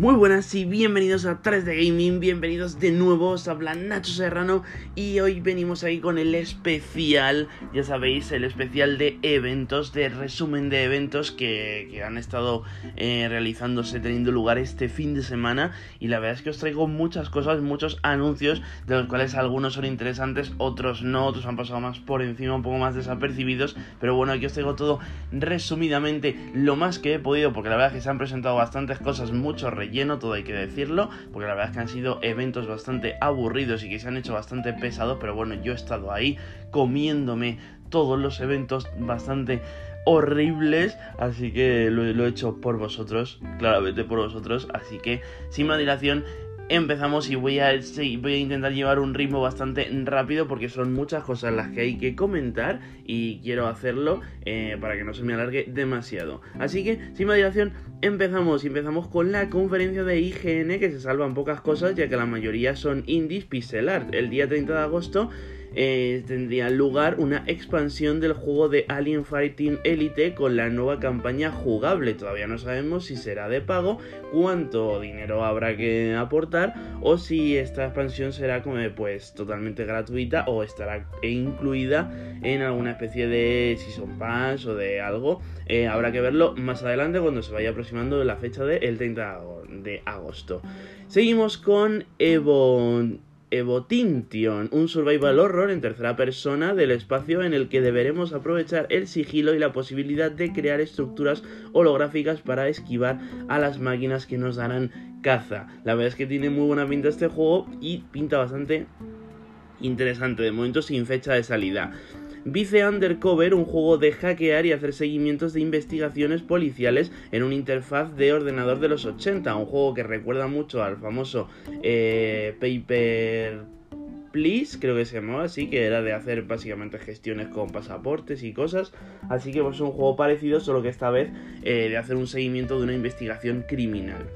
Muy buenas y bienvenidos a 3D Gaming, bienvenidos de nuevo, os habla Nacho Serrano y hoy venimos ahí con el especial, ya sabéis, el especial de eventos, de resumen de eventos que, han estado eh, realizándose, teniendo lugar este fin de semana y la verdad es que os traigo muchas cosas, muchos anuncios, de los cuales algunos son interesantes, otros no, otros han pasado más por encima, un poco más desapercibidos, pero bueno, aquí os traigo todo resumidamente lo más que he podido, porque la verdad es que se han presentado bastantes cosas, muchos rellenos lleno, todo hay que decirlo, porque la verdad es que han sido eventos bastante aburridos y que se han hecho bastante pesados, pero bueno, yo he estado ahí comiéndome todos los eventos bastante horribles, así que lo, lo, he hecho por vosotros, claramente por vosotros, así que sin más dilación empezamos y voy a, intentar llevar un ritmo bastante rápido porque son muchas cosas las que hay que comentar y quiero hacerlo eh, para que no se me alargue demasiado. Así que, sin más dilación, empezamos empezamos con la conferencia de IGN que se salvan pocas cosas ya que la mayoría son indies pixel art. El día 30 de agosto eh, tendría lugar una expansión del juego de Alien Fighting Elite con la nueva campaña jugable. Todavía no sabemos si será de pago, cuánto dinero habrá que aportar o si esta expansión será como pues totalmente gratuita o estará incluida en alguna especie de Season Pass o de algo. Eh, habrá que verlo más adelante cuando se vaya aproximando la fecha del 30 de agosto. Seguimos con Evo Evotintion, un survival horror en tercera persona del espacio en el que deberemos aprovechar el sigilo y la posibilidad de crear estructuras holográficas para esquivar a las máquinas que nos darán caza. La verdad es que tiene muy buena pinta este juego y pinta bastante interesante, de momento sin fecha de salida. Vice Undercover, un juego de hackear y hacer seguimientos de investigaciones policiales en una interfaz de ordenador de los 80, un juego que recuerda mucho al famoso eh, Paper Please, creo que se llamaba así, que era de hacer básicamente gestiones con pasaportes y cosas. Así que pues es un juego parecido, solo que esta vez eh, de hacer un seguimiento de una investigación criminal.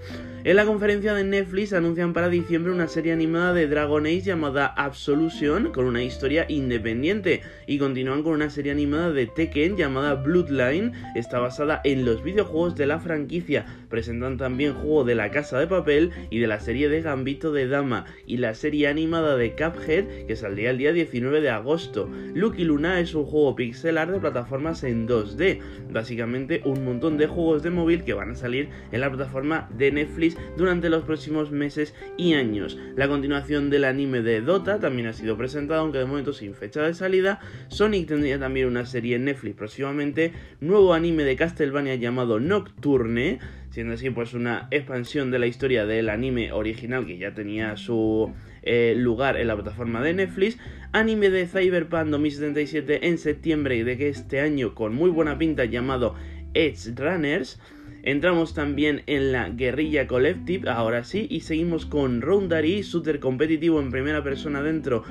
En la conferencia de Netflix anuncian para diciembre una serie animada de Dragon Age llamada Absolution, con una historia independiente. Y continúan con una serie animada de Tekken llamada Bloodline, está basada en los videojuegos de la franquicia. Presentan también juego de la casa de papel y de la serie de Gambito de Dama. Y la serie animada de Cuphead que saldría el día 19 de agosto. Lucky Luna es un juego pixelar de plataformas en 2D, básicamente un montón de juegos de móvil que van a salir en la plataforma de Netflix durante los próximos meses y años. La continuación del anime de Dota también ha sido presentada, aunque de momento sin fecha de salida. Sonic tendría también una serie en Netflix próximamente, nuevo anime de Castlevania llamado Nocturne, siendo así pues una expansión de la historia del anime original que ya tenía su eh, lugar en la plataforma de Netflix, anime de Cyberpunk 2077 en septiembre de este año con muy buena pinta llamado Edge Runners. Entramos también en la Guerrilla Collective, ahora sí, y seguimos con Roundary, shooter competitivo en primera persona dentro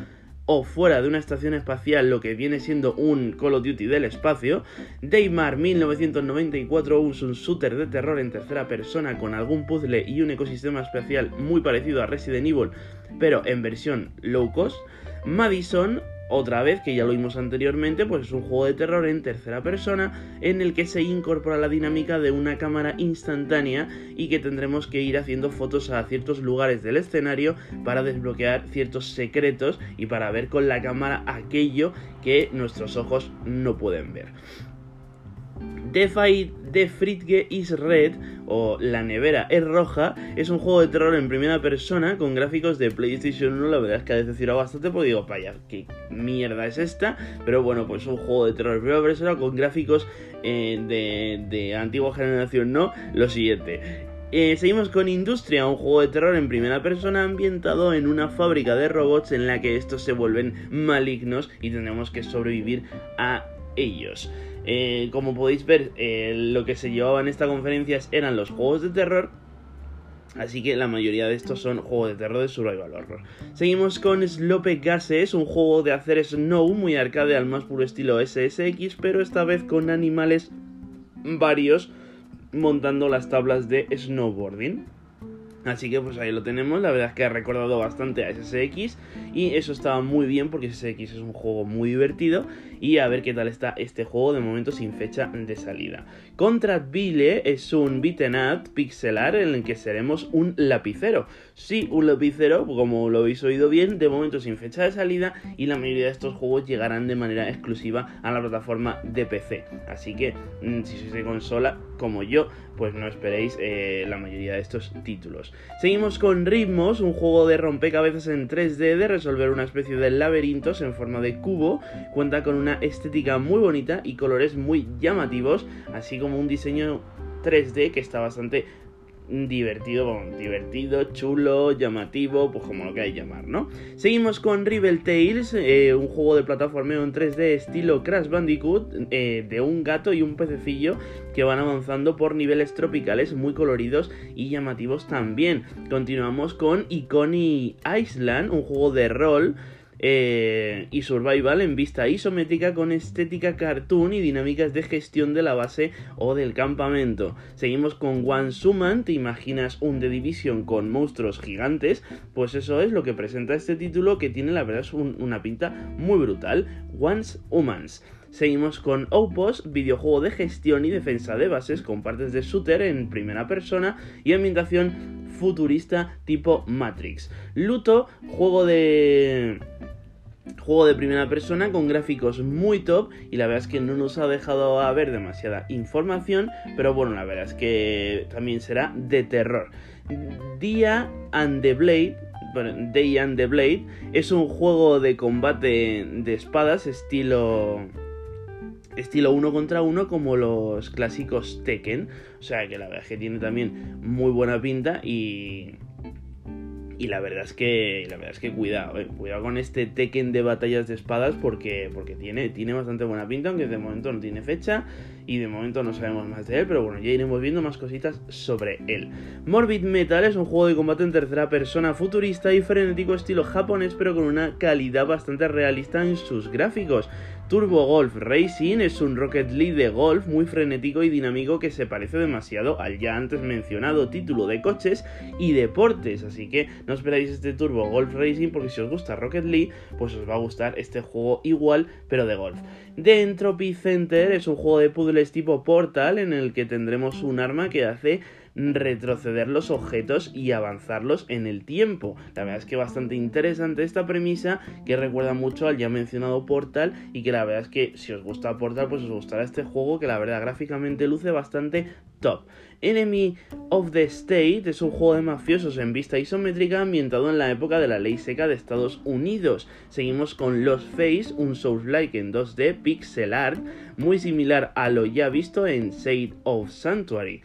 o fuera de una estación espacial, lo que viene siendo un Call of Duty del espacio. Daymar 1994, un shooter de terror en tercera persona con algún puzzle y un ecosistema espacial muy parecido a Resident Evil, pero en versión low cost. Madison, otra vez, que ya lo vimos anteriormente, pues es un juego de terror en tercera persona en el que se incorpora la dinámica de una cámara instantánea y que tendremos que ir haciendo fotos a ciertos lugares del escenario para desbloquear ciertos secretos y para ver con la cámara aquello que nuestros ojos no pueden ver. The Fritge is Red o La Nevera es Roja es un juego de terror en primera persona con gráficos de PlayStation 1. La verdad es que ha decepcionado bastante porque digo, vaya, qué mierda es esta. Pero bueno, pues un juego de terror en primera persona con gráficos eh, de, de antigua generación, no. Lo siguiente. Eh, seguimos con Industria, un juego de terror en primera persona ambientado en una fábrica de robots en la que estos se vuelven malignos y tenemos que sobrevivir a ellos. Eh, como podéis ver, eh, lo que se llevaba en esta conferencia eran los juegos de terror. Así que la mayoría de estos son juegos de terror de survival horror. Seguimos con Slope Gases, un juego de hacer snow muy arcade al más puro estilo SSX, pero esta vez con animales varios montando las tablas de snowboarding. Así que pues ahí lo tenemos, la verdad es que ha recordado bastante a SSX y eso estaba muy bien porque SX es un juego muy divertido y a ver qué tal está este juego de momento sin fecha de salida. Contrat Vile es un beaten up pixelar en el que seremos un lapicero. Sí, un lapicero, como lo habéis oído bien, de momento sin fecha de salida y la mayoría de estos juegos llegarán de manera exclusiva a la plataforma de PC. Así que mm, si sois de consola como yo, pues no esperéis eh, la mayoría de estos títulos. Seguimos con Ritmos, un juego de rompecabezas en 3D de resolver una especie de laberintos en forma de cubo. Cuenta con una estética muy bonita y colores muy llamativos, así como un diseño 3D que está bastante divertido, divertido, chulo, llamativo, pues como lo queráis llamar, ¿no? Seguimos con Rebel Tales, eh, un juego de plataformeo en 3D estilo Crash Bandicoot, eh, de un gato y un pececillo que van avanzando por niveles tropicales muy coloridos y llamativos también. Continuamos con Iconi Island, un juego de rol eh, y survival en vista isométrica con estética cartoon y dinámicas de gestión de la base o del campamento. Seguimos con One Suman, te imaginas un The Division con monstruos gigantes, pues eso es lo que presenta este título que tiene la verdad una pinta muy brutal, Once Humans. Seguimos con Opos, videojuego de gestión y defensa de bases con partes de shooter en primera persona y ambientación futurista tipo Matrix. Luto, juego de Juego de primera persona con gráficos muy top y la verdad es que no nos ha dejado a ver demasiada información, pero bueno, la verdad es que también será de terror. Dia and the Blade, Day and the Blade es un juego de combate de espadas estilo estilo uno contra uno como los clásicos Tekken, o sea que la verdad es que tiene también muy buena pinta y y la verdad es que, la verdad es que cuidado, eh, cuidado con este Tekken de batallas de espadas porque, porque tiene, tiene bastante buena pinta, aunque de momento no tiene fecha y de momento no sabemos más de él, pero bueno, ya iremos viendo más cositas sobre él. Morbid Metal es un juego de combate en tercera persona futurista y frenético estilo japonés, pero con una calidad bastante realista en sus gráficos. Turbo Golf Racing es un Rocket League de golf muy frenético y dinámico que se parece demasiado al ya antes mencionado título de coches y deportes, así que no esperáis este Turbo Golf Racing porque si os gusta Rocket League, pues os va a gustar este juego igual pero de golf. The Entropy Center es un juego de puzzles tipo Portal en el que tendremos un arma que hace retroceder los objetos y avanzarlos en el tiempo. La verdad es que bastante interesante esta premisa que recuerda mucho al ya mencionado Portal y que la verdad es que si os gusta Portal pues os gustará este juego que la verdad gráficamente luce bastante top. Enemy of the State es un juego de mafiosos en vista isométrica ambientado en la época de la ley seca de Estados Unidos. Seguimos con Los Face, un Souls-like en 2D pixel art muy similar a lo ya visto en State of Sanctuary.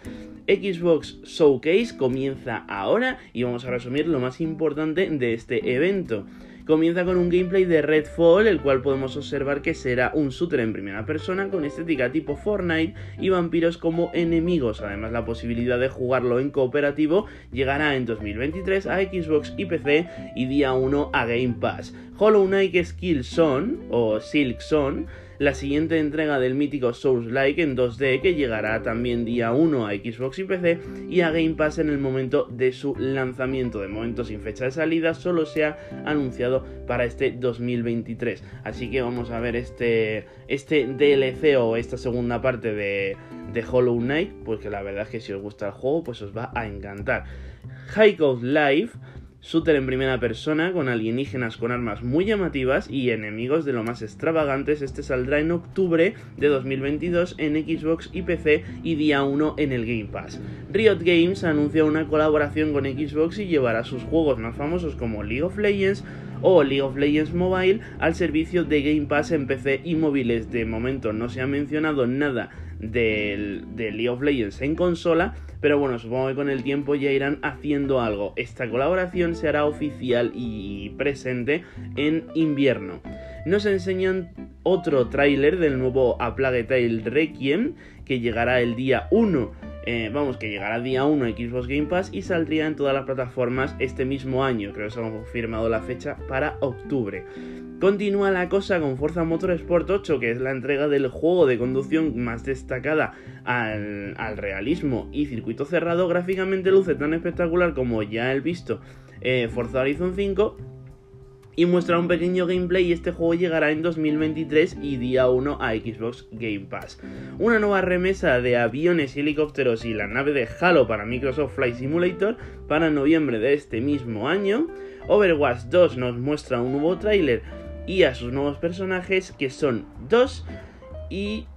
Xbox Showcase comienza ahora y vamos a resumir lo más importante de este evento. Comienza con un gameplay de Redfall, el cual podemos observar que será un shooter en primera persona con estética tipo Fortnite y vampiros como enemigos. Además, la posibilidad de jugarlo en cooperativo llegará en 2023 a Xbox y PC y día 1 a Game Pass. Hollow Knight Skill Son o Silk Son la siguiente entrega del mítico Souls-like en 2D que llegará también día 1 a Xbox y PC y a Game Pass en el momento de su lanzamiento. De momento sin fecha de salida, solo se ha anunciado para este 2023. Así que vamos a ver este, este DLC o esta segunda parte de, de Hollow Knight, pues que la verdad es que si os gusta el juego, pues os va a encantar. High Live shooter en primera persona con alienígenas con armas muy llamativas y enemigos de lo más extravagantes. Este saldrá en octubre de 2022 en Xbox y PC y día 1 en el Game Pass. Riot Games anuncia una colaboración con Xbox y llevará sus juegos más famosos como League of Legends o League of Legends Mobile al servicio de Game Pass en PC y móviles. De momento no se ha mencionado nada del, de League of Legends en consola, pero bueno, supongo que con el tiempo ya irán haciendo algo. Esta colaboración se hará oficial y presente en invierno. Nos enseñan otro tráiler del nuevo A Plague Tale Requiem que llegará el día 1 eh, vamos, que llegará día 1 a Xbox Game Pass y saldría en todas las plataformas este mismo año. Creo que se ha confirmado la fecha para octubre. Continúa la cosa con Forza Motorsport 8, que es la entrega del juego de conducción más destacada al, realismo y circuito cerrado. Gráficamente luce tan espectacular como ya he visto eh, Forza Horizon 5 y muestra un pequeño gameplay y este juego llegará en 2023 y día 1 a Xbox Game Pass. Una nueva remesa de aviones helicópteros y la nave de Halo para Microsoft Flight Simulator para noviembre de este mismo año. Overwatch 2 nos muestra un nuevo tráiler y a sus nuevos personajes que son dos y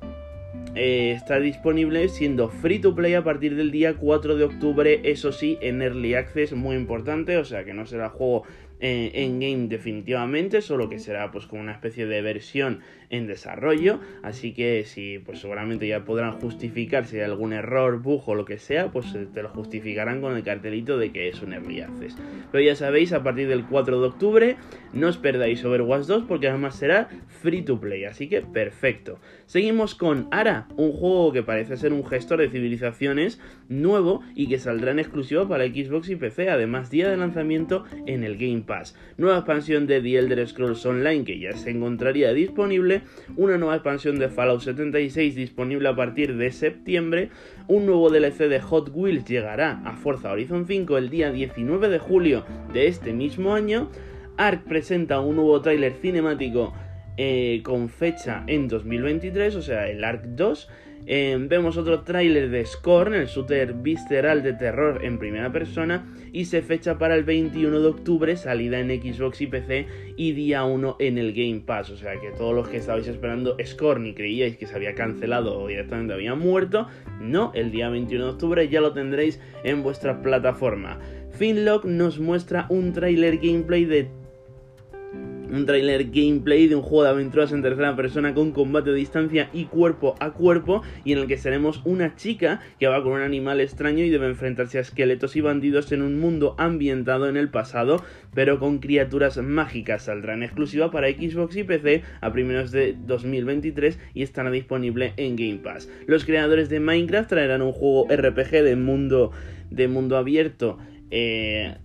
eh, está disponible siendo free to play a partir del día 4 de octubre, eso sí, en Early Access, muy importante, o sea que no será juego eh, en game definitivamente, solo que será pues como una especie de versión en desarrollo, así que si pues seguramente ya podrán justificar si hay algún error, bug o lo que sea, pues eh, te lo justificarán con el cartelito de que es un early access. Pero ya sabéis, a partir del 4 de octubre no os perdáis Overwatch 2 porque además será free to play, así que perfecto. Seguimos con Ara, un juego que parece ser un gestor de civilizaciones nuevo y que saldrá en exclusiva para Xbox y PC, además día de lanzamiento en el Game Pass. Nueva expansión de The Elder Scrolls Online que ya se encontraría disponible. Una nueva expansión de Fallout 76 disponible a partir de septiembre, un nuevo DLC de Hot Wheels llegará a Forza Horizon 5 el día 19 de julio de este mismo año, Ark presenta un nuevo tráiler cinemático eh, con fecha en 2023, o sea, el Ark 2, Em, vemos otro tráiler de Scorn, el shooter visceral de terror en primera persona, y se fecha para el 21 de octubre, salida en Xbox y PC, y día 1 en el Game Pass. O sea que todos los que estabais esperando Scorn y creíais que se había cancelado o directamente había muerto, no, el día 21 de octubre ya lo tendréis en vuestra plataforma. Finlock nos muestra un tráiler gameplay de un tráiler gameplay de un juego de aventuras en tercera persona con combate de distancia y cuerpo a cuerpo y en el que seremos una chica que va con un animal extraño y debe enfrentarse a esqueletos y bandidos en un mundo ambientado en el pasado pero con criaturas mágicas. Saldrá en exclusiva para Xbox y PC a primeros de 2023 y estará disponible en Game Pass. Los creadores de Minecraft traerán un juego RPG de mundo, de mundo abierto. Eh,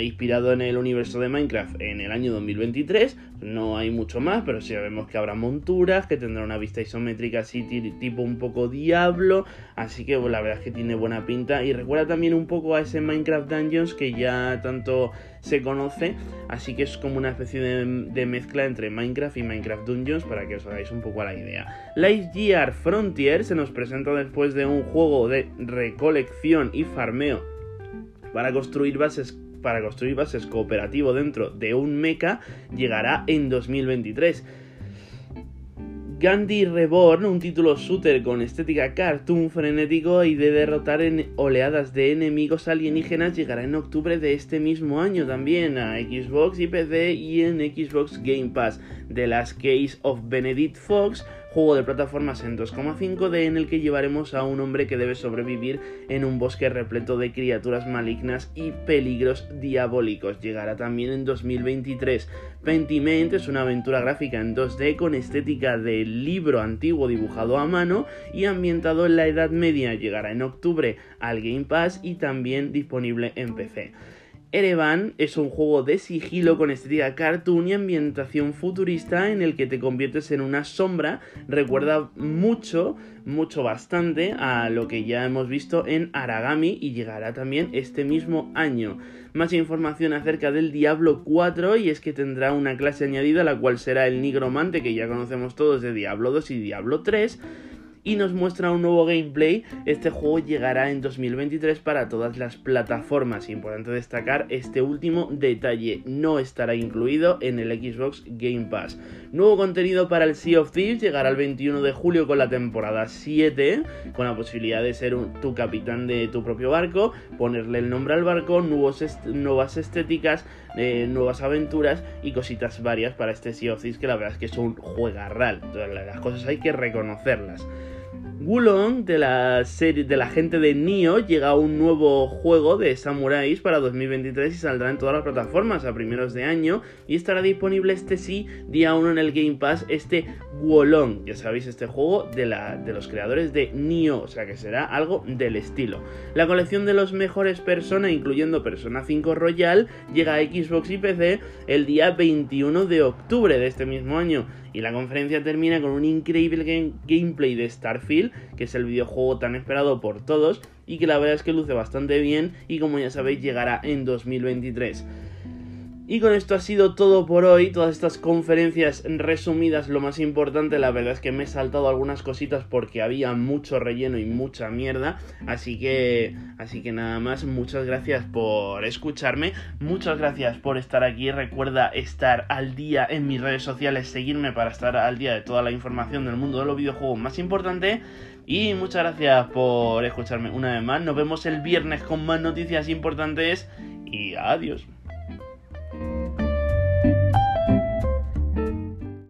inspirado en el universo de Minecraft en el año 2023. No hay mucho más, pero sí sabemos que habrá monturas, que tendrá una vista isométrica así tipo un poco diablo. Así que la verdad es que tiene buena pinta. Y recuerda también un poco a ese Minecraft Dungeons que ya tanto se conoce. Así que es como una especie de, mezcla entre Minecraft y Minecraft Dungeons para que os hagáis un poco a la idea. Lightyear Frontier se nos presenta después de un juego de recolección y farmeo para construir bases para construir bases cooperativo dentro de un mecha llegará en 2023. Gandhi Reborn, un título shooter con estética cartoon frenético y de derrotar en oleadas de enemigos alienígenas, llegará en octubre de este mismo año también a Xbox y PC y en Xbox Game Pass. The Last Case of Benedict Fox, juego de plataformas en 2,5D en el que llevaremos a un hombre que debe sobrevivir en un bosque repleto de criaturas malignas y peligros diabólicos. Llegará también en 2023. Pentiment es una aventura gráfica en 2D con estética de libro antiguo dibujado a mano y ambientado en la Edad Media. Llegará en octubre al Game Pass y también disponible en PC. Erevan es un juego de sigilo con estética cartoon y ambientación futurista en el que te conviertes en una sombra. Recuerda mucho, mucho bastante a lo que ya hemos visto en Aragami y llegará también este mismo año. Más información acerca del Diablo 4 y es que tendrá una clase añadida la cual será el nigromante que ya conocemos todos de Diablo 2 y Diablo 3 y nos muestra un nuevo gameplay. Este juego llegará en 2023 para todas las plataformas. Importante destacar este último detalle, no estará incluido en el Xbox Game Pass. Nuevo contenido para el Sea of Thieves llegará el 21 de julio con la temporada 7, con la posibilidad de ser tu capitán de tu propio barco, ponerle el nombre al barco, nuevos nuevas estéticas, eh, nuevas aventuras y cositas varias para este Sea of Thieves que la verdad es que es un juegarral. las cosas hay que reconocerlas. Wulong de la serie de la gente de Nio llega a un nuevo juego de samuráis para 2023 y saldrá en todas las plataformas a primeros de año y estará disponible este sí día 1 en el Game Pass este Wulong, ya sabéis este juego de, la, de los creadores de Nio, o sea que será algo del estilo. La colección de los mejores Persona incluyendo Persona 5 Royal llega a Xbox y PC el día 21 de octubre de este mismo año y la conferencia termina con un increíble gameplay de Starfield, que es el videojuego tan esperado por todos y que la verdad es que luce bastante bien y como ya sabéis llegará en 2023. Y con esto ha sido todo por hoy, todas estas conferencias resumidas, lo más importante, la verdad es que me he saltado algunas cositas porque había mucho relleno y mucha mierda, así que así que nada más, muchas gracias por escucharme, muchas gracias por estar aquí, recuerda estar al día en mis redes sociales, seguirme para estar al día de toda la información del mundo de los videojuegos más importante. Y muchas gracias por escucharme una vez más. Nos vemos el viernes con más noticias importantes. Y adiós.